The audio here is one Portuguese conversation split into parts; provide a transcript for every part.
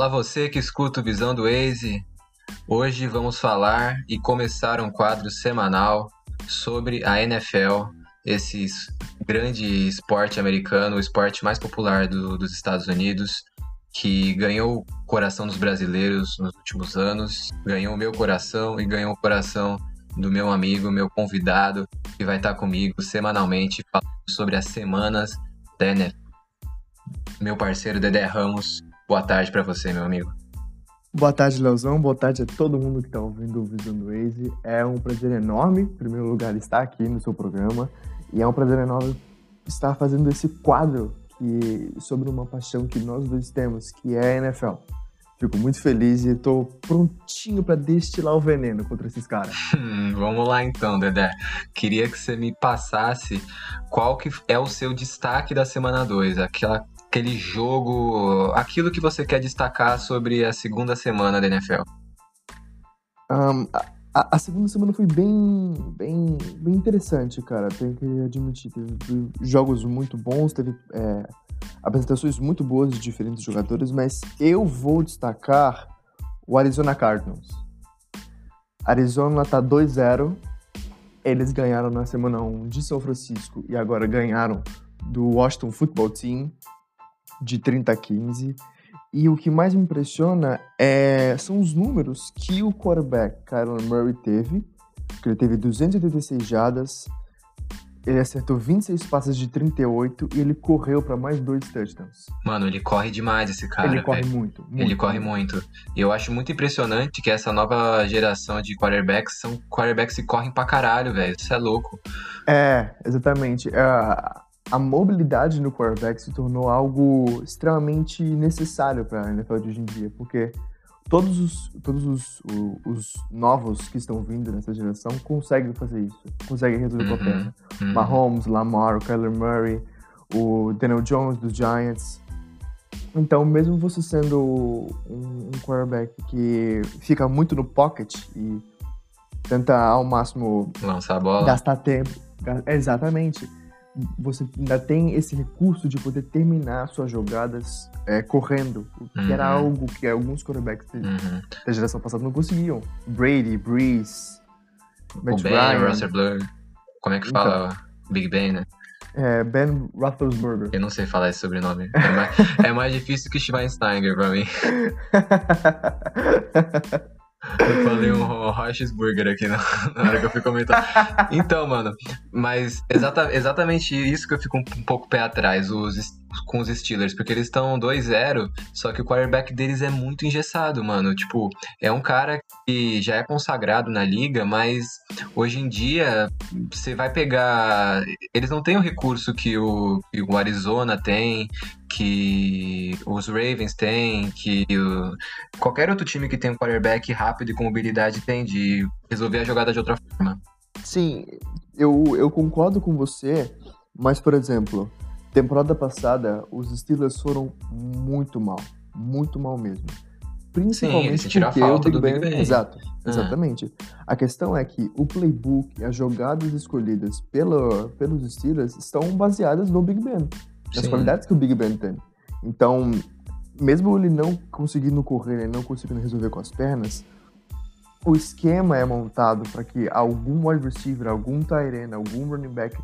Olá você que escuta o Visão do Waze. Hoje vamos falar e começar um quadro semanal sobre a NFL, esse grande esporte americano, o esporte mais popular do, dos Estados Unidos, que ganhou o coração dos brasileiros nos últimos anos, ganhou o meu coração e ganhou o coração do meu amigo, meu convidado, que vai estar comigo semanalmente falando sobre as semanas da NFL. Meu parceiro Dedé Ramos, boa tarde para você, meu amigo. Boa tarde, Leozão. Boa tarde a todo mundo que está ouvindo o Visão do Waze. É um prazer enorme, em primeiro lugar, estar aqui no seu programa. E é um prazer enorme estar fazendo esse quadro que, sobre uma paixão que nós dois temos, que é a NFL. Fico muito feliz e estou prontinho para destilar o veneno contra esses caras. Hum, vamos lá então, Dedé. Queria que você me passasse qual que é o seu destaque da semana 2, aquela aquele jogo, aquilo que você quer destacar sobre a segunda semana da NFL. Um, a, a, segunda semana foi bem, bem, bem interessante, cara. Tenho que admitir. Teve jogos muito bons, teve é, apresentações muito boas de diferentes jogadores, mas eu vou destacar o Arizona Cardinals. Arizona tá 2-0. Eles ganharam na semana 1 de São Francisco e agora ganharam do Washington Football Team de 30 a 15. E o que mais me impressiona é, são os números que o quarterback Kyler Murray teve. Que ele teve 286 jadas, ele acertou 26 passes de 38 e ele correu para mais dois touchdowns. Mano, ele corre demais esse cara. Ele corre muito, muito, Ele corre muito. E eu acho muito impressionante que essa nova geração de quarterbacks são quarterbacks que correm pra caralho, velho. Isso é louco. É, exatamente. Uh, a mobilidade no quarterback se tornou algo extremamente necessário para a NFL de hoje em dia, porque todos os, todos os, os, os, novos que estão vindo nessa geração conseguem fazer isso, conseguem resolver uhum, uhum, perna. Uhum. Mahomes, Lamar, o Kyler Murray, o Daniel Jones dos Giants. Então, mesmo você sendo um, um quarterback que fica muito no pocket e tenta ao máximo lançar a bola, gastar tempo, exatamente você ainda tem esse recurso de poder terminar suas jogadas é, correndo, que uhum. era algo que alguns quarterbacks uhum. da geração passada não conseguiam. Brady, Breeze, Matt o Ben, Ryan. Russell Blur. Como é que fala então, Big Ben, né? É, Ben Roethlisberger. Eu não sei falar esse sobrenome. É mais, é mais difícil que Schweinsteiger pra mim. Eu falei um Rochesburger aqui na, na, hora que eu fui comentar. Então, mano, mas exata, exatamente isso que eu fico um, um pouco pé atrás os, com os Steelers, porque eles estão 2-0, só que o quarterback deles é muito engessado, mano. Tipo, é um cara que já é consagrado na liga, mas hoje em dia você vai pegar. Eles não têm o recurso que o, que o Arizona tem, que os Ravens têm, que o... qualquer outro time que tem um quarterback rápido e com mobilidade tem de resolver a jogada de outra forma. Sim, eu, eu concordo com você, mas, por exemplo, temporada passada os Steelers foram muito mal, muito mal mesmo. Principalmente Sim, porque o Big, ben, ben. Exato, ah. exatamente. A questão é que o playbook e as jogadas escolhidas pela, pelos Steelers estão baseadas no Big Ben das Sim. qualidades que o Big Ben tem. Então, mesmo ele não conseguindo correr, não conseguindo resolver com as pernas, o esquema é montado para que algum wide receiver, algum tight end, algum running back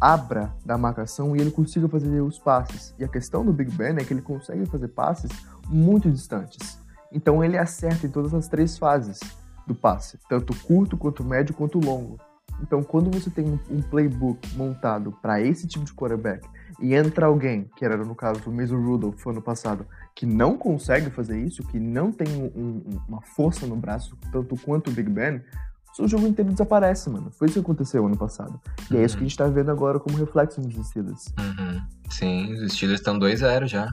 abra da marcação e ele consiga fazer os passes. E a questão do Big Ben é que ele consegue fazer passes muito distantes. Então ele acerta em todas as três fases do passe, tanto curto quanto médio quanto longo. Então quando você tem um playbook montado para esse tipo de quarterback e entra alguém, que era no caso o Mason Rudolph ano passado, que não consegue fazer isso, que não tem um, um, uma força no braço tanto quanto o Big Ben, o jogo inteiro desaparece, mano. Foi isso que aconteceu ano passado. E uhum. é isso que a gente tá vendo agora como reflexo nos Steelers. Uhum. Sim, os Steelers estão 2-0 já.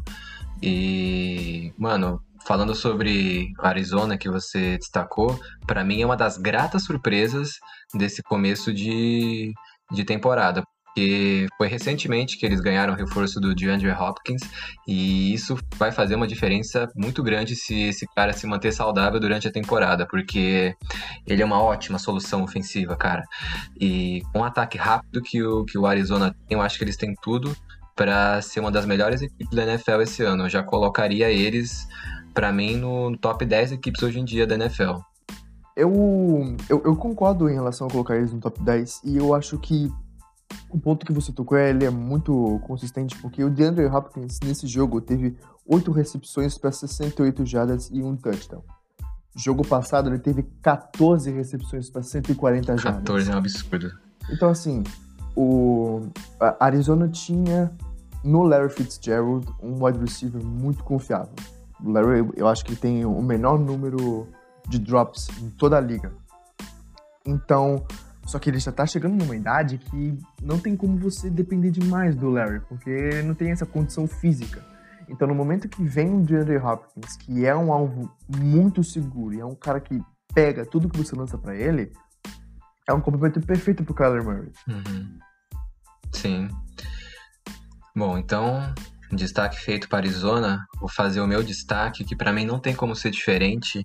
E, mano, falando sobre Arizona que você destacou, para mim é uma das gratas surpresas desse começo de, de temporada porque foi recentemente que eles ganharam o reforço do DeAndre Hopkins e isso vai fazer uma diferença muito grande se esse cara se manter saudável durante a temporada, porque ele é uma ótima solução ofensiva, cara. E com um ataque rápido que o, que o Arizona tem, eu acho que eles têm tudo para ser uma das melhores equipes da NFL esse ano. Eu já colocaria eles para mim, no top 10 equipes hoje em dia da NFL. Eu, eu, eu, concordo em relação a colocar eles no top 10 e eu acho que o ponto que você tocou ele é muito consistente porque o DeAndre Hopkins nesse jogo teve 8 recepções para 68 jardas e um touchdown. Jogo passado ele teve 14 recepções para 140 jardas. 14 é um absurdo. Então assim, o Arizona tinha no Larry Fitzgerald um wide receiver muito confiável. O Larry, eu acho que ele tem o menor número de drops em toda a liga. Então, só que ele já tá chegando numa idade que não tem como você depender demais do Larry, porque não tem essa condição física. Então, no momento que vem o DeAndre Hopkins, que é um alvo muito seguro e é um cara que pega tudo que você lança para ele, é um complemento perfeito pro Kyler Murray. Uhum. Sim. Bom, então, destaque feito para Arizona, vou fazer o meu destaque, que para mim não tem como ser diferente,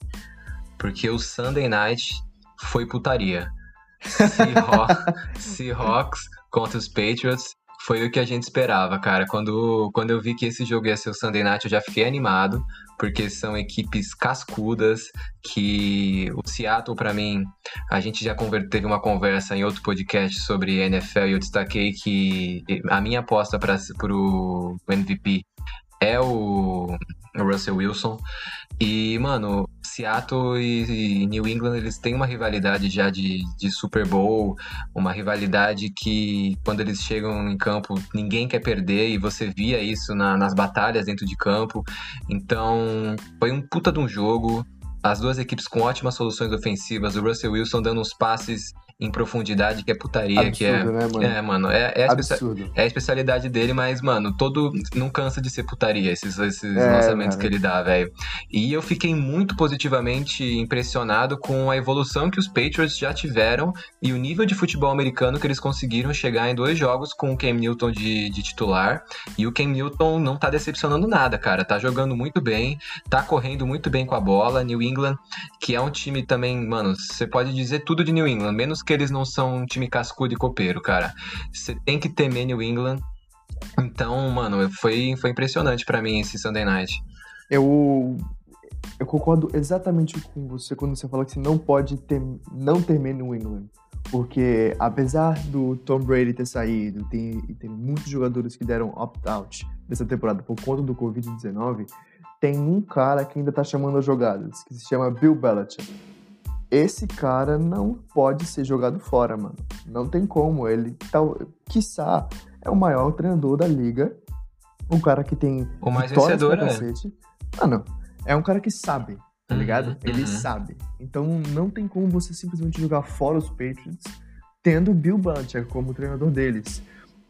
porque o Sunday Night foi putaria. Seahawks contra os Patriots foi o que a gente esperava, cara. Quando, quando eu vi que esse jogo ia ser o Sunday Night, eu já fiquei animado, porque são equipes cascudas, que o Seattle, para mim, a gente já teve uma conversa em outro podcast sobre NFL e eu destaquei que a minha aposta para o MVP é o Russell Wilson. E, mano, Seattle e, New England, eles têm uma rivalidade já de, de Super Bowl, uma rivalidade que, quando eles chegam em campo, ninguém quer perder, e você via isso na, nas batalhas dentro de campo. Então, foi um puta de um jogo. As duas equipes com ótimas soluções ofensivas, o Russell Wilson dando uns passes em profundidade, que é putaria, Absurdo, que é. Né, mano? É, mano, é, é, a é, a especialidade dele, mas, mano, todo. Não cansa de ser putaria esses, esses é, lançamentos que ele dá, velho. E eu fiquei muito positivamente impressionado com a evolução que os Patriots já tiveram e o nível de futebol americano que eles conseguiram chegar em dois jogos com o Cam Newton de, de titular. E o Cam Newton não tá decepcionando nada, cara. Tá jogando muito bem, tá correndo muito bem com a bola. New England, que é um time também, mano, você pode dizer tudo de New England, menos que eles não são um time cascudo e copeiro, cara. Você tem que temer New England. Então, mano, foi, foi impressionante para mim esse Sunday Night. Eu, eu concordo exatamente com você quando você fala que você não pode ter, não temer New England. Porque apesar do Tom Brady ter saído tem, e tem muitos jogadores que deram opt-out dessa temporada por conta do Covid-19, tem um cara que ainda tá chamando as jogadas, que se chama Bill Belichick esse cara não pode ser jogado fora, mano. Não tem como. Ele, tal, quiçá, é o maior treinador da liga. Um cara que tem. O mais vencedor, né? Mano, é um cara que sabe, tá uhum, ligado? Uhum, Ele sabe. Então não tem como você simplesmente jogar fora os Patriots tendo Bill Belichick como treinador deles.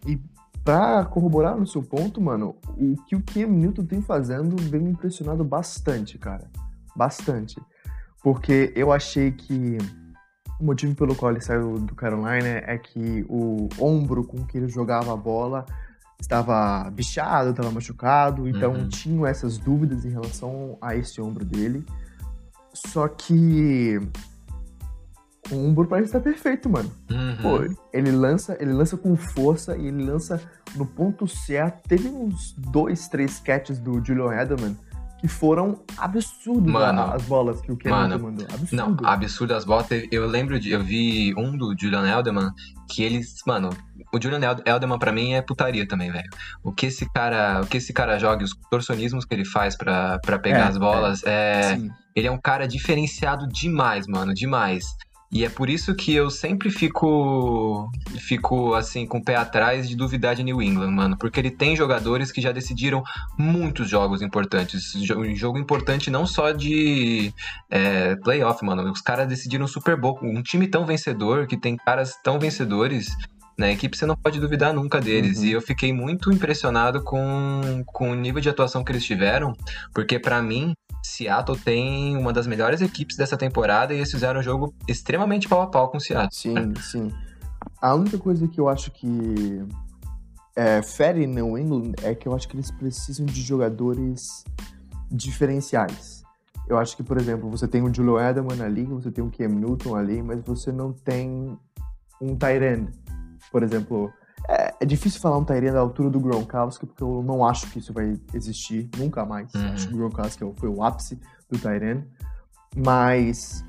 E pra corroborar no seu ponto, mano, o que o Cam Newton tem fazendo vem me impressionado bastante, cara. Bastante porque eu achei que o motivo pelo qual ele saiu do Carolina é que o ombro com que ele jogava a bola estava bichado, estava machucado, então uhum. tinham essas dúvidas em relação a esse ombro dele. Só que o ombro parece estar perfeito, mano. Uhum. Pô, ele lança, ele lança com força e ele lança no ponto certo. Teve uns dois, três catches do Julian Edelman que foram absurdos mano, as bolas que o Kevin mandou. Absurdo. Não, absurdo as bolas. Eu lembro de. Eu vi um do Julian Elderman que eles. Mano, o Julian Elderman pra mim é putaria também, velho. O que esse cara. O que esse cara joga, os torcionismos que ele faz pra, pra pegar é, as bolas, é. é ele é um cara diferenciado demais, mano. Demais. E é por isso que eu sempre fico fico assim com o pé atrás de duvidar de New England, mano, porque ele tem jogadores que já decidiram muitos jogos importantes, jogo importante não só de é, playoff, mano, os caras decidiram Super Bowl, um time tão vencedor que tem caras tão vencedores na equipe você não pode duvidar nunca deles. Uhum. E eu fiquei muito impressionado com, com o nível de atuação que eles tiveram, porque para mim Seattle tem uma das melhores equipes dessa temporada e eles fizeram um jogo extremamente pau a pau com o Seattle. Sim, sim. A única coisa que eu acho que é, fere New England é que eu acho que eles precisam de jogadores diferenciais. Eu acho que, por exemplo, você tem o Julio Edelman ali, você tem o Cam Newton ali, mas você não tem um Tyrande. Por exemplo, é, É difícil falar um Tyrene da altura do Gronkowski, porque eu não acho que isso vai existir nunca mais. Uhum. Acho que o Gronkowski foi o ápice do Tyrene. Mas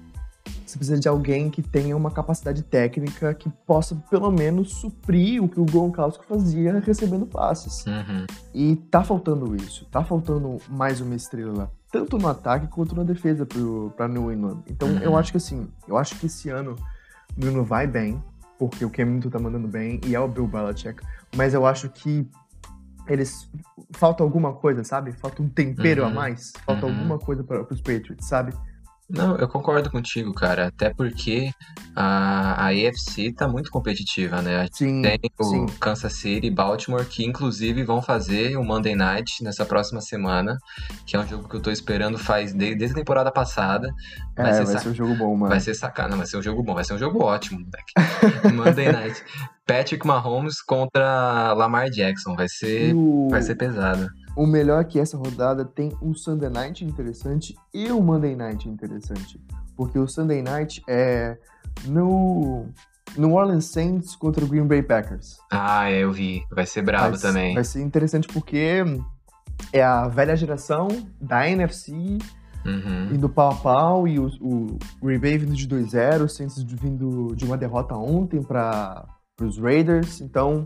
você precisa de alguém que tenha uma capacidade técnica que possa, pelo menos, suprir o que o Gronkowski fazia recebendo passes. Uhum. E tá faltando isso. Tá faltando mais uma estrela, tanto no ataque quanto na defesa pro, pra New England. Então, Uhum. eu acho que assim, eu acho que esse ano o New England vai bem, porque o Cam Newton tá mandando bem e é o Bill Belichick. Mas eu acho que eles... Falta alguma coisa, sabe? Falta um tempero Uhum. a mais. Falta Uhum. alguma coisa para os Patriots, sabe? Não, eu concordo contigo, cara. Até porque a, a AFC tá muito competitiva, né? Sim, Tem o sim. Kansas City e Baltimore, que inclusive vão fazer o Monday Night nessa próxima semana, que é um jogo que eu tô esperando faz desde, desde a temporada passada. Vai é, ser vai sac- ser um jogo bom, mano. Vai ser sacana, vai ser um jogo bom, vai ser um jogo ótimo, moleque. Monday Night. Patrick Mahomes contra Lamar Jackson, vai ser, o, vai ser pesado. O melhor é que essa rodada tem um Sunday Night interessante e um Monday Night interessante. Porque o Sunday Night é no New Orleans Saints contra o Green Bay Packers. Ah, é, eu vi, vai ser brabo vai, também. Vai ser interessante porque é a velha geração da NFC Uhum. indo pau a pau e o, o Green Bay vindo de 2-0, o Saints vindo de uma derrota ontem para os Raiders. Então,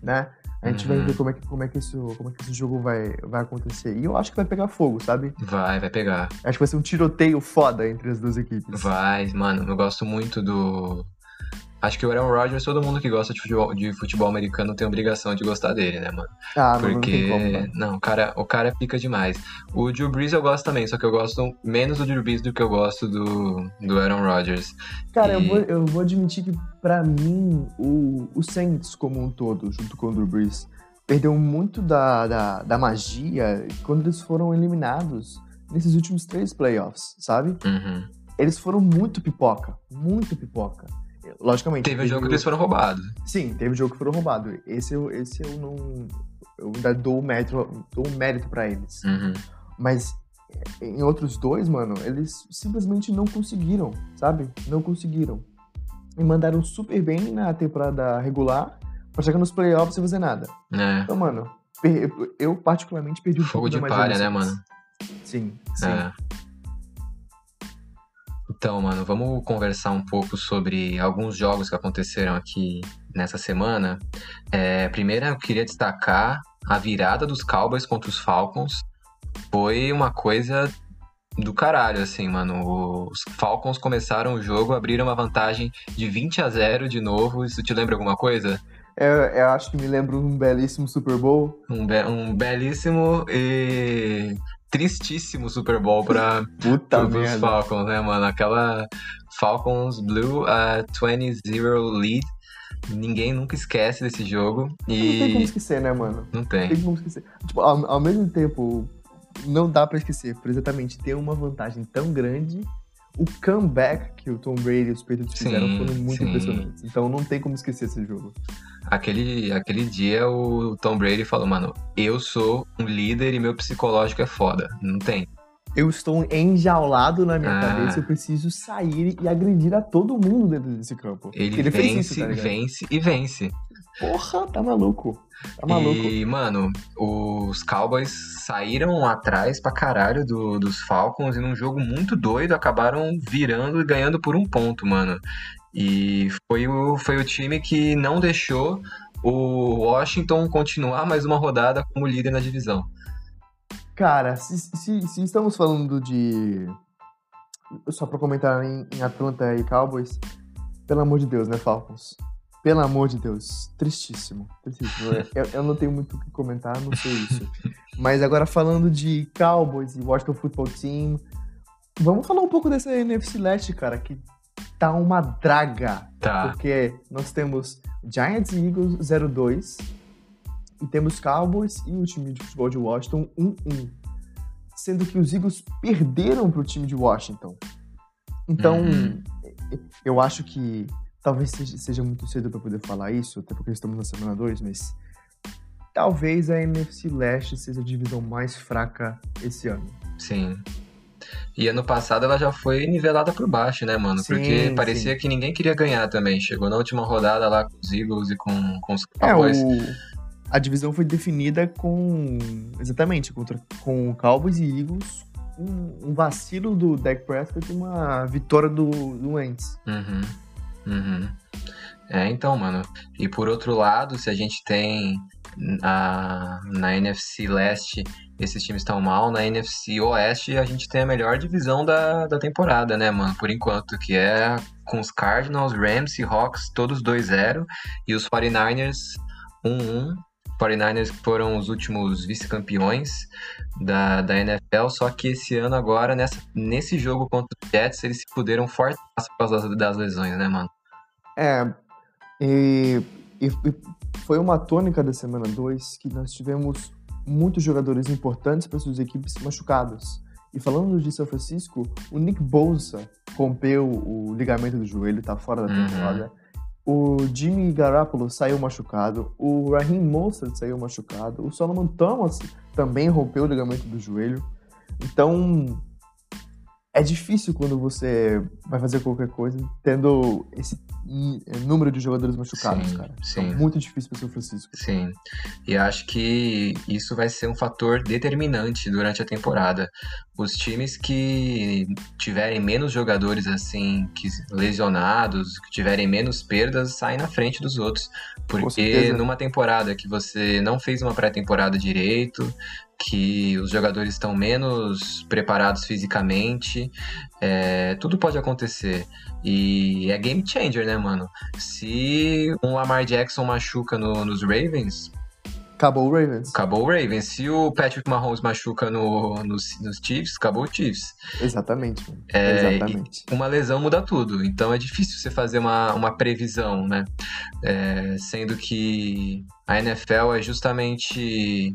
né? A gente vai Uhum. ver como é que, como é que, isso, como é que esse jogo vai, vai acontecer. E eu acho que vai pegar fogo, sabe? Vai, vai pegar. Acho que vai ser um tiroteio foda entre as duas equipes. Vai, mano, eu gosto muito do. Acho que o Aaron Rodgers, todo mundo que gosta de futebol, de futebol americano tem obrigação de gostar dele, né, mano? Ah, não, não Porque. tem como, né? Não, o cara, o cara pica demais. O Drew Brees eu gosto também, só que eu gosto menos do Drew Brees do que eu gosto do, do Aaron Rodgers. Cara, eu E- vou, eu vou admitir que, pra mim, o, o Saints como um todo, junto com o Drew Brees, perdeu muito da, da, da magia quando eles foram eliminados nesses últimos três playoffs, sabe? Uhum. Eles foram muito pipoca, muito pipoca. Logicamente. Teve um jogo que o- eles foram roubados. Sim, teve jogo que foram roubados. Esse, eu- esse eu não. Eu ainda dou o mérito, dou o mérito pra eles. Uhum. Mas em outros dois, mano, eles simplesmente não conseguiram, sabe? Não conseguiram. E mandaram super bem na temporada regular pra chegar nos playoffs sem fazer nada. É. Então, mano, eu particularmente perdi um Fogo de palha, né, mano? Sim, sim. É. Então, mano, vamos conversar um pouco sobre alguns jogos que aconteceram aqui nessa semana. É, primeiro, eu queria destacar a virada dos Cowboys contra os Falcons. Foi uma coisa do caralho, assim, mano. Os Falcons começaram o jogo, abriram uma vantagem de 20 a 0 de novo. Isso te lembra alguma coisa? Eu, eu acho que me lembra um belíssimo Super Bowl. Um, be- um belíssimo e tristíssimo Super Bowl para merda. Falcons, né, mano? Aquela Falcons Blue a 20-0 lead. Ninguém nunca esquece desse jogo. Não tem como E esquecer, né, mano? não Não tem tem. como esquecer. Tipo, ao, ao mesmo tempo, não dá pra esquecer, por exatamente ter uma vantagem tão grande. O comeback que o Tom Brady e os Patriots Sim, fizeram foram muito sim. impressionantes. Então não tem como esquecer esse jogo. Aquele, aquele dia o Tom Brady falou, mano, eu sou um líder e meu psicológico é foda. Não tem. Eu estou enjaulado na minha Ah. cabeça, eu preciso sair e agredir a todo mundo dentro desse campo. Ele, fez vence, isso, tá vence e vence. Porra, tá maluco. Tá maluco. E, mano, os Cowboys saíram atrás pra caralho do- dos Falcons e num jogo muito doido acabaram virando e ganhando por um ponto, mano. E foi o, foi o time que não deixou o Washington continuar mais uma rodada como líder na divisão. Cara, se, se- se estamos falando de. Só pra comentar em, em Atlanta e Cowboys, pelo amor de Deus, né, Falcons? Pelo amor de Deus, tristíssimo. tristíssimo. eu, eu não tenho muito o que comentar, não sei isso. Mas agora falando de Cowboys e Washington Football Team, vamos falar um pouco dessa NFC Leste, cara, que tá uma draga. Tá. Porque nós temos Giants e Eagles 0-2 e temos Cowboys e o time de futebol de Washington 1-1. Sendo que os Eagles perderam para o time de Washington. Então, Uhum. eu acho que talvez seja, muito cedo para poder falar isso, até porque estamos na semana 2, mas talvez a NFC Leste seja a divisão mais fraca esse ano. Sim. E ano passado ela já foi nivelada por baixo, né, mano? Sim, Porque parecia sim. que ninguém queria ganhar também. Chegou na última rodada lá com os Eagles e com, com os É, Cowboys. o... A divisão foi definida com. Exatamente, contra, com Cowboys e Eagles. Um, um vacilo do Dak Prescott e uma vitória do, do Wentz. Uhum. Uhum. É, então, mano. E por outro lado, se a gente tem a, na NFC Leste esses times estão mal, na NFC Oeste a gente tem a melhor divisão da, da temporada, né, mano? Por enquanto, que é com os Cardinals, Rams e Hawks todos 2-0 e os 49ers 1-1. 49ers que foram os últimos vice-campeões da, da NFL, só que esse ano agora, nessa, nesse jogo contra os Jets, eles se fuderam forte por causa das, das lesões, né, mano? É. E, e- e foi uma tônica da semana 2 que nós tivemos muitos jogadores importantes para suas equipes machucados. E falando de São Francisco, o Nick Bosa rompeu o ligamento do joelho, tá fora da Uhum. O Jimmy Garoppolo saiu machucado. O Raheem Mostert saiu machucado. O Solomon Thomas também rompeu o ligamento do joelho. Então, é difícil quando você vai fazer qualquer coisa tendo esse número de jogadores machucados, Sim, cara. sim. É muito difícil para São Francisco. Sim, e acho que isso vai ser um fator determinante durante a temporada. Os times que tiverem menos jogadores assim, que lesionados, que tiverem menos perdas, saem na frente dos outros. Porque numa temporada que você não fez uma pré-temporada direito, que os jogadores estão menos preparados fisicamente, é, tudo pode acontecer. E é game changer, né, mano? Se um Lamar Jackson machuca no- nos Ravens, Acabou o Ravens. acabou o Ravens. Se o Patrick Mahomes machuca no, nos, nos Chiefs, acabou o Chiefs. Exatamente. É, Exatamente. Uma lesão muda tudo. Então é difícil você fazer uma, uma previsão, né? É, sendo que a NFL é justamente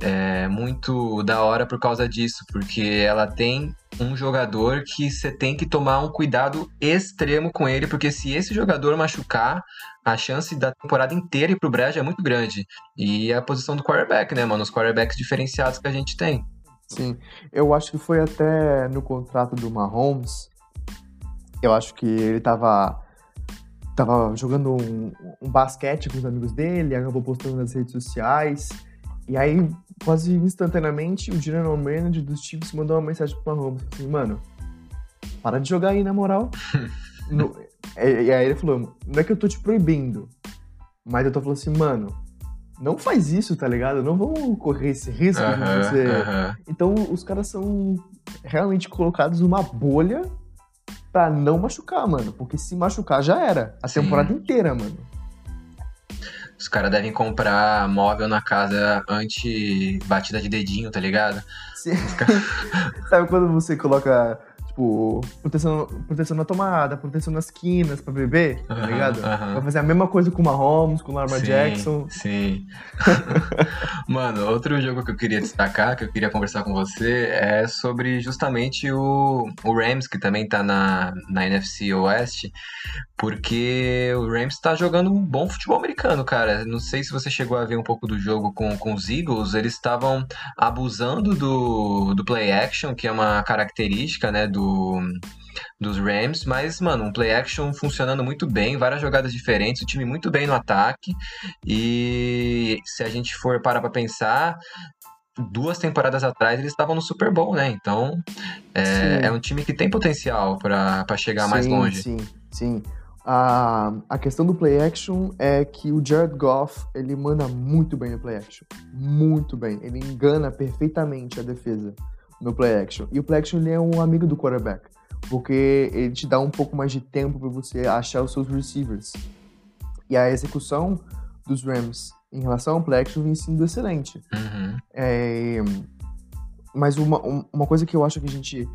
é, muito da hora por causa disso, porque ela tem um jogador que você tem que tomar um cuidado extremo com ele, porque se esse jogador machucar, a chance da temporada inteira ir pro brejo é muito grande. E a posição do quarterback, né, mano? Os quarterbacks diferenciados que a gente tem. Sim. Eu acho que foi até no contrato do Mahomes. Eu acho que ele tava, tava jogando um, um basquete com os amigos dele, acabou postando nas redes sociais. E aí, quase instantaneamente, o general manager dos Chiefs mandou uma mensagem pro Mahomes. Assim, mano, para de jogar aí, na moral. No- e, e aí ele falou, não é que eu tô te proibindo, mas eu tô falando assim, mano, não faz isso, tá ligado? Não vamos correr esse risco de você... Então os caras são realmente colocados numa bolha pra não machucar, mano. Porque se machucar já era. A Sim. temporada inteira, mano. Os caras devem comprar móvel na casa anti-batida de dedinho, tá ligado? Se- Sabe quando você coloca, tipo, proteção, proteção na tomada, proteção nas quinas pra beber, tá ligado? aham. Vai fazer a mesma coisa com o Mahomes, com o Lamar Jackson. Sim. Mano, outro jogo que eu queria destacar, que eu queria conversar com você, é sobre justamente o, o Rams, que também tá na, na NFC Oeste, porque o Rams tá jogando um bom futebol americano, cara. Não sei se você chegou a ver um pouco do jogo com, com os Eagles, eles estavam abusando do, do play action, que é uma característica, né, do dos Rams, mas, mano, um play action funcionando muito bem, várias jogadas diferentes, o time muito bem no ataque. E se a gente for parar pra pensar, duas temporadas atrás eles estavam no Super Bowl, né? Então é, é um time que tem potencial pra pra chegar mais sim, longe. Sim, sim. A, a questão do play action é que o Jared Goff, ele manda muito bem no play action. Muito bem. Ele engana perfeitamente a defesa no play action. E o play action ele é um amigo do quarterback. Porque ele te dá um pouco mais de tempo para você achar os seus receivers. E a execução dos Rams em relação ao play action vem sendo excelente. Uhum. É, mas uma, um- uma coisa que eu acho que a gente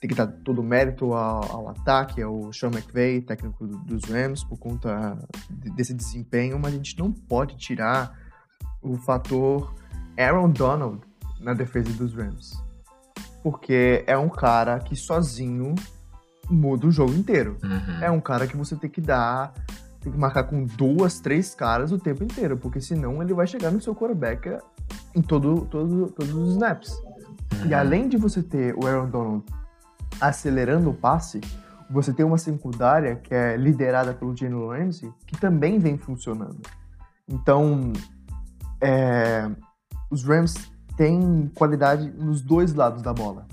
tem que dar todo o mérito ao, ao ataque, ao Sean McVay, técnico do- dos Rams, por conta de- desse desempenho, mas a gente não pode tirar o fator Aaron Donald na defesa dos Rams. Porque é um cara que sozinho muda o jogo inteiro. Uhum. É um cara que você tem que dar, tem que marcar com duas, três caras o tempo inteiro, porque senão ele vai chegar no seu quarterback em todo, todo, todos os snaps. E Uhum. além de você ter o Aaron Donald acelerando o passe, você tem uma secundária que é liderada pelo Jalen Ramsey, que também vem funcionando. Então, é, os Rams têm qualidade nos dois lados da bola.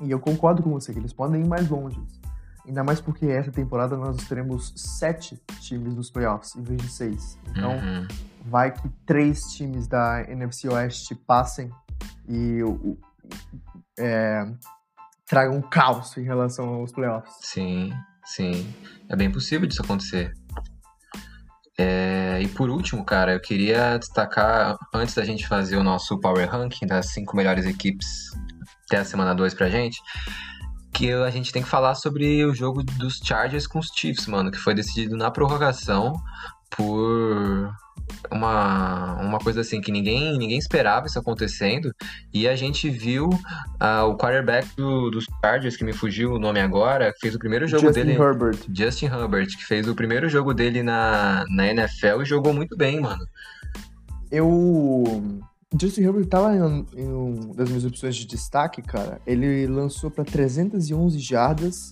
E eu concordo com você que eles podem ir mais longe. Ainda mais porque essa temporada nós teremos sete times nos playoffs, em vez de seis. Então, uhum. vai que três times da NFC Oeste passem e é, tragam um caos em relação aos playoffs. Sim, sim. É bem possível disso acontecer. É, e por último, cara, eu queria destacar, antes da gente fazer o nosso Power Ranking das cinco melhores equipes até a semana 2 pra gente, que a gente tem que falar sobre o jogo dos Chargers com os Chiefs, mano, que foi decidido na prorrogação por uma, uma coisa assim que ninguém, ninguém esperava isso acontecendo. E a gente viu uh, o quarterback do, dos Chargers, que me fugiu o nome agora, que fez o primeiro jogo Justin dele. Herbert. Justin Herbert, que fez o primeiro jogo dele na, na NFL e jogou muito bem, mano. Eu Justin Herbert tava em, em uma das minhas opções de destaque, cara. Ele lançou para 311 jardas,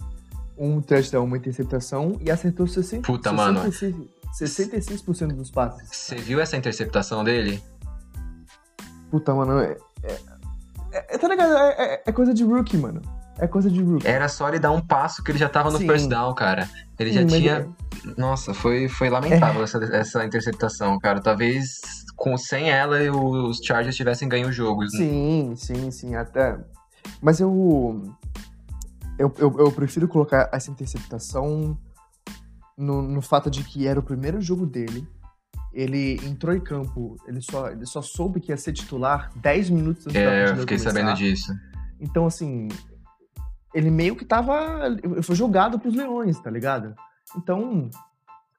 um touchdown, uma interceptação e acertou 60, Puta, 66, mano. 66% dos passes. Você viu essa interceptação dele? Puta, mano, é, é, é, tá ligado? É, é, é, coisa de rookie, mano. É coisa de rookie. Era só ele dar um passo que ele já tava no Sim. first down, cara. Ele Sim, já tinha. É- Nossa, foi, foi lamentável essa, essa interceptação, cara. Talvez com, sem ela os Chargers tivessem ganho o jogo. Sim, sim, sim, até. Mas eu, eu, eu, eu prefiro colocar essa interceptação no, no fato de que era o primeiro jogo dele. Ele entrou em campo, ele só, ele só soube que ia ser titular 10 minutos antes é, da partida eu fiquei começar. sabendo disso. Então, assim, ele meio que tava. Foi jogado pros leões, tá ligado? Então,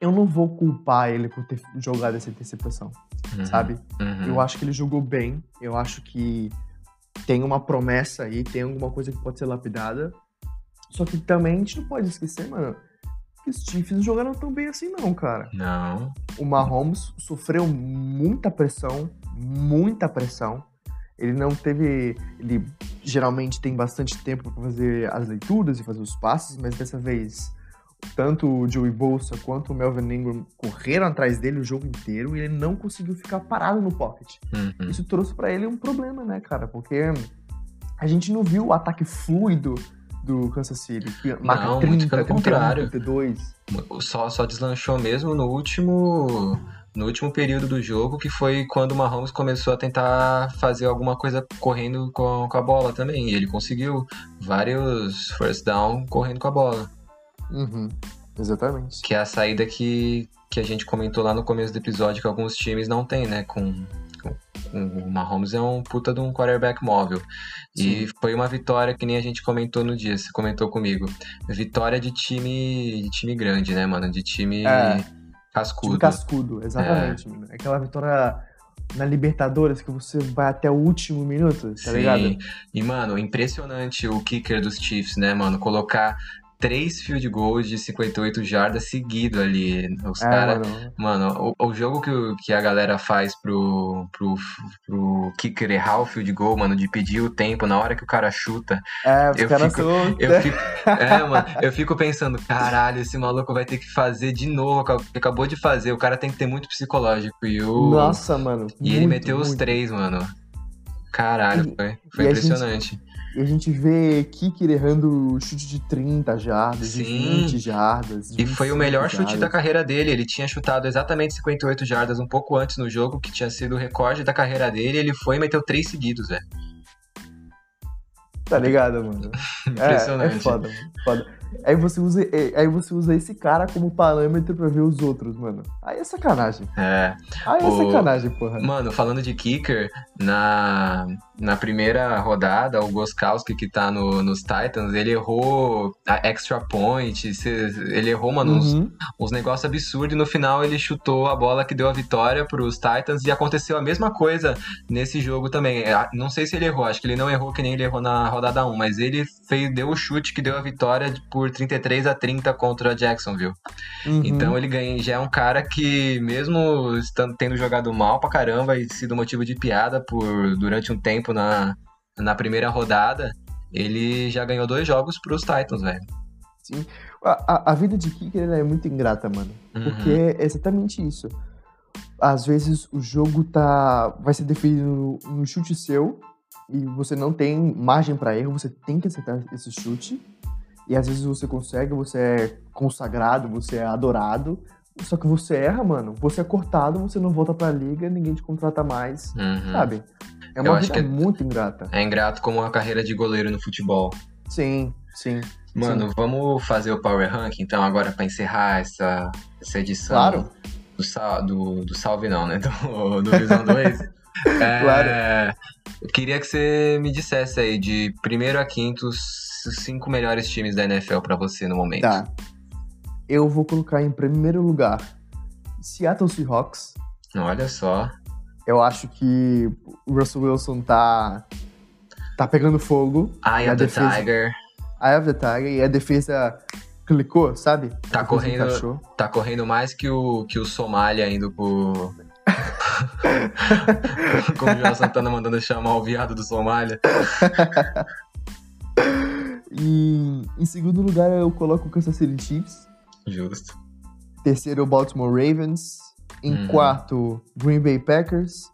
eu não vou culpar ele por ter jogado essa interceptação, uhum, sabe? Uhum. Eu acho que ele jogou bem, eu acho que tem uma promessa aí, tem alguma coisa que pode ser lapidada. Só que também a gente não pode esquecer, mano, os Chiefs não jogaram tão bem assim, não, cara. Não. O Mahomes sofreu muita pressão, muita pressão. Ele não teve. Ele geralmente tem bastante tempo para fazer as leituras e fazer os passes, mas dessa vez tanto o Joey Bolsa quanto o Melvin Ingram correram atrás dele o jogo inteiro e ele não conseguiu ficar parado no pocket. Uhum. Isso trouxe para ele um problema, né, cara? Porque a gente não viu o ataque fluido do Kansas City, que marca não, 30, pelo 31, contrário. 32. Só, só deslanchou mesmo no último no último período do jogo, que foi quando o Mahomes começou a tentar fazer alguma coisa correndo com, com a bola também. E ele conseguiu vários first down correndo com a bola. Uhum, exatamente. Que é a saída que, que a gente comentou lá no começo do episódio que alguns times não têm, né? Com, com o Mahomes é um puta de um quarterback móvel. Sim. E foi uma vitória que nem a gente comentou no dia, você comentou comigo. Vitória de time, de time grande, né, mano? De time é, cascudo. Time cascudo, exatamente, é. Aquela vitória na Libertadores que você vai até o último minuto, tá Sim. ligado? E, mano, impressionante o kicker dos Chiefs, né, mano? Colocar três field goals de 58 jardas seguido ali. Os é, caras. Mano, mano o, o, jogo que, que a galera faz pro, pro, pro kicker errar o field goal, mano, de pedir o tempo na hora que o cara chuta. É, os caras fico, são... eu fico, É, mano, eu fico pensando, caralho, esse maluco vai ter que fazer de novo o que acabou de fazer. O cara tem que ter muito psicológico. E o... Nossa, mano. E muito, ele meteu muito. os três, mano. Caralho, e, foi, foi impressionante. E a gente vê Kicker errando chute de 30 jardas, Sim. de 20 jardas. e foi o melhor jardas. chute da carreira dele. Ele tinha chutado exatamente 58 jardas um pouco antes no jogo, que tinha sido o recorde da carreira dele. Ele foi e meteu três seguidos, velho. Tá ligado, mano? Impressionante. É, é foda, mano. Foda. Aí você, usa, aí você usa esse cara como parâmetro pra ver os outros, mano. Aí é sacanagem. É. Aí é o... sacanagem, porra. Mano, falando de kicker, na, na primeira rodada, o Goskowski, que tá no, nos Titans, ele errou a extra point, ele errou, mano, uns, uhum. uns negócios absurdos e no final ele chutou a bola que deu a vitória pros Titans e aconteceu a mesma coisa nesse jogo também. É, não sei se ele errou, acho que ele não errou que nem ele errou na rodada 1, mas ele fez, deu o chute que deu a vitória por 33 a 30 contra Jacksonville. Uhum. Então ele ganha, já é um cara que, mesmo estando, tendo jogado mal pra caramba e sido motivo de piada por durante um tempo na, na primeira rodada, ele já ganhou dois jogos pros Titans, velho. Sim. A, a, a vida de kicker é muito ingrata, mano. Uhum. Porque é exatamente isso. Às vezes o jogo tá vai ser definido no chute seu e você não tem margem para erro, você tem que acertar esse chute. E às vezes você consegue, você é consagrado, você é adorado. Só que você erra, mano. Você é cortado, você não volta pra liga, ninguém te contrata mais, Uhum. sabe? É Eu uma acho vida que é- muito ingrata. É ingrato como a carreira de goleiro no futebol. Sim, sim. Mano, vamos fazer o Power Rank então agora pra encerrar essa, essa edição Claro. do, do, do Salve não, né? Do, do Visão 2. É, Claro. Eu queria que você me dissesse aí de primeiro a quinto os cinco melhores times da NFL pra você no momento. Tá. Eu vou colocar em primeiro lugar Seattle Seahawks. Olha só. Eu acho que o Russell Wilson tá tá pegando fogo. Eye of the defesa- Tiger. Eye of the Tiger e a defesa clicou, sabe? Tá correndo- encaixou. Tá correndo mais que o, que o Somália indo pro. Como o João Santana mandando chamar o viado do Somália. E em segundo lugar eu coloco o Kansas City Chiefs. Justo. Terceiro o Baltimore Ravens. Em Uhum. quarto, Green Bay Packers.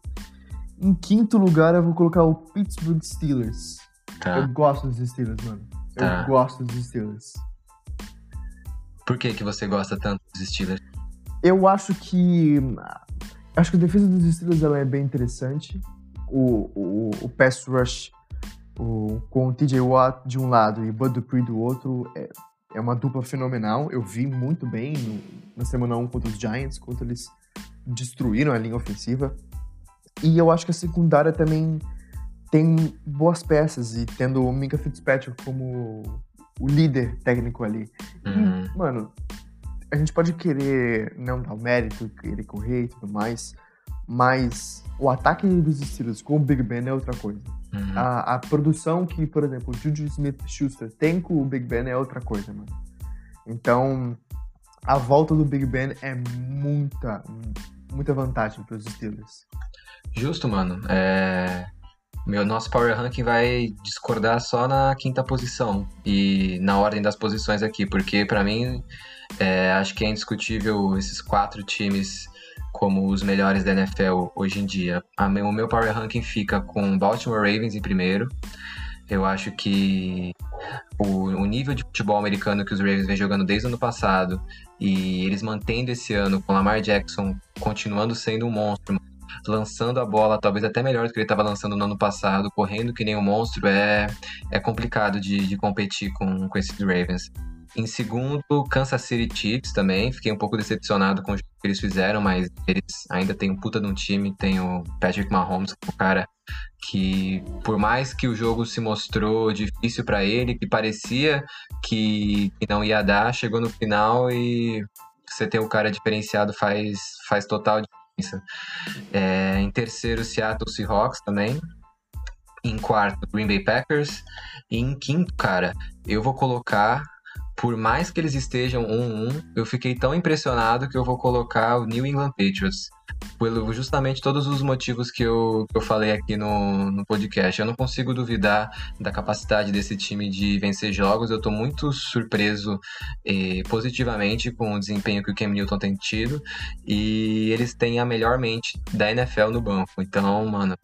Em quinto lugar eu vou colocar o Pittsburgh Steelers. Tá. Eu gosto dos Steelers, mano. Eu Tá. gosto dos Steelers. Por que, que você gosta tanto dos Steelers? Eu acho que. Acho que a defesa dos Steelers ela é bem interessante. O, o, o pass rush o, com o TJ Watt de um lado e Bud Dupree do outro é, é uma dupla fenomenal. Eu vi muito bem no- na semana 1 contra os Giants, quanto eles destruíram a linha ofensiva. E eu acho que a secundária também tem boas peças e tendo o Minka Fitzpatrick como o líder técnico ali. Uhum. E, mano, a gente pode querer não dar o mérito, querer correr e tudo mais, mas o ataque dos Steelers com o Big Ben é outra coisa. Uhum. A, a produção que, por exemplo, o Juju Smith-Schuster tem com o Big Ben é outra coisa, mano. Então, a volta do Big Ben é muita, muita vantagem para os Steelers. Justo, mano. É... Meu, nosso Power Ranking vai discordar só na quinta posição e na ordem das posições aqui, porque pra mim é, acho que é indiscutível esses quatro times como os melhores da NFL hoje em dia. O meu Power Ranking fica com Baltimore Ravens em primeiro. Eu acho que o, o nível de futebol americano que os Ravens vem jogando desde o ano passado e eles mantendo esse ano com Lamar Jackson continuando sendo um monstro, lançando a bola, talvez até melhor do que ele estava lançando no ano passado, correndo que nem um monstro, é, é complicado de, de competir com, com esses Ravens. Em segundo, Kansas City Chiefs também. Fiquei um pouco decepcionado com o que eles fizeram, mas eles ainda têm um puta de um time. Tem o Patrick Mahomes, que é um cara que, por mais que o jogo se mostrou difícil para ele, que parecia que, não ia dar, chegou no final e você ter o cara diferenciado faz, faz total diferença. É, em terceiro, Seattle Seahawks também. Em quarto, Green Bay Packers. E em quinto, cara, eu vou colocar. Por mais que eles estejam 1-1, eu fiquei tão impressionado que eu vou colocar o New England Patriots. Pelo justamente todos os motivos que eu, que eu falei aqui no, no podcast. Eu não consigo duvidar da capacidade desse time de vencer jogos. Eu tô muito surpreso eh, positivamente com o desempenho que o Cam Newton tem tido. E eles têm a melhor mente da NFL no banco. Então, mano,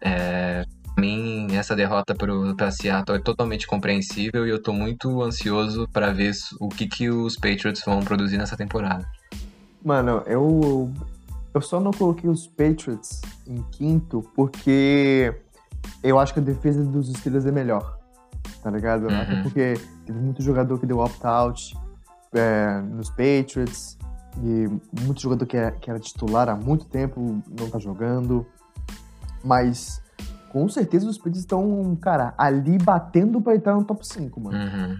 é, mim, essa derrota pro, pra Seattle é totalmente compreensível e eu tô muito ansioso para ver o que, que os Patriots vão produzir nessa temporada. Mano, eu, eu só não coloquei os Patriots em quinto porque eu acho que a defesa dos Steelers é melhor, tá ligado? Uhum. Até porque teve muito jogador que deu opt-out é, nos Patriots e muito jogador que era, que era titular há muito tempo não tá jogando, mas com certeza os Patriots estão, cara, ali batendo pra entrar no top 5, mano. Uhum.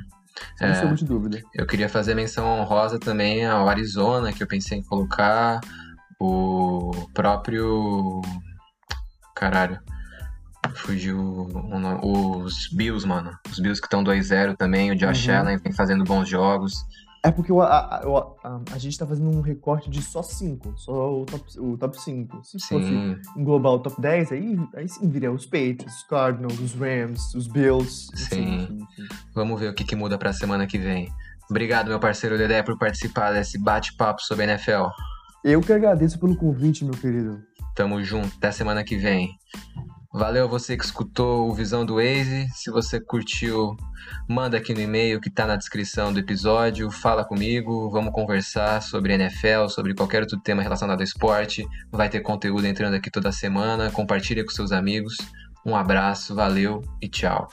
Sem É. sombra de dúvida. Eu queria fazer menção honrosa também ao Arizona, que eu pensei em colocar o próprio. Caralho. Fugiu o os Bills, mano. Os Bills que estão 2-0 também. O Josh Uhum. Allen vem fazendo bons jogos. É porque o- a, a, o- a- a gente tá fazendo um recorte de só 5, só o top, o top 5. Se fosse Sim, englobar o top 10, aí, aí sim viria os Patriots, os Cardinals, os Rams, os Bills. Sim. enfim, enfim. vamos ver o que, que muda pra semana que vem. Obrigado, meu parceiro Dedé, por participar desse bate-papo sobre NFL. Eu que agradeço pelo convite, meu querido. Tamo junto, até semana que vem. Valeu você que escutou o Visão do Waze. Se você curtiu, manda aqui no e-mail que tá na descrição do episódio. Fala comigo, vamos conversar sobre NFL, sobre qualquer outro tema relacionado ao esporte. Vai ter conteúdo entrando aqui toda semana. Compartilha com seus amigos. Um abraço, valeu e tchau.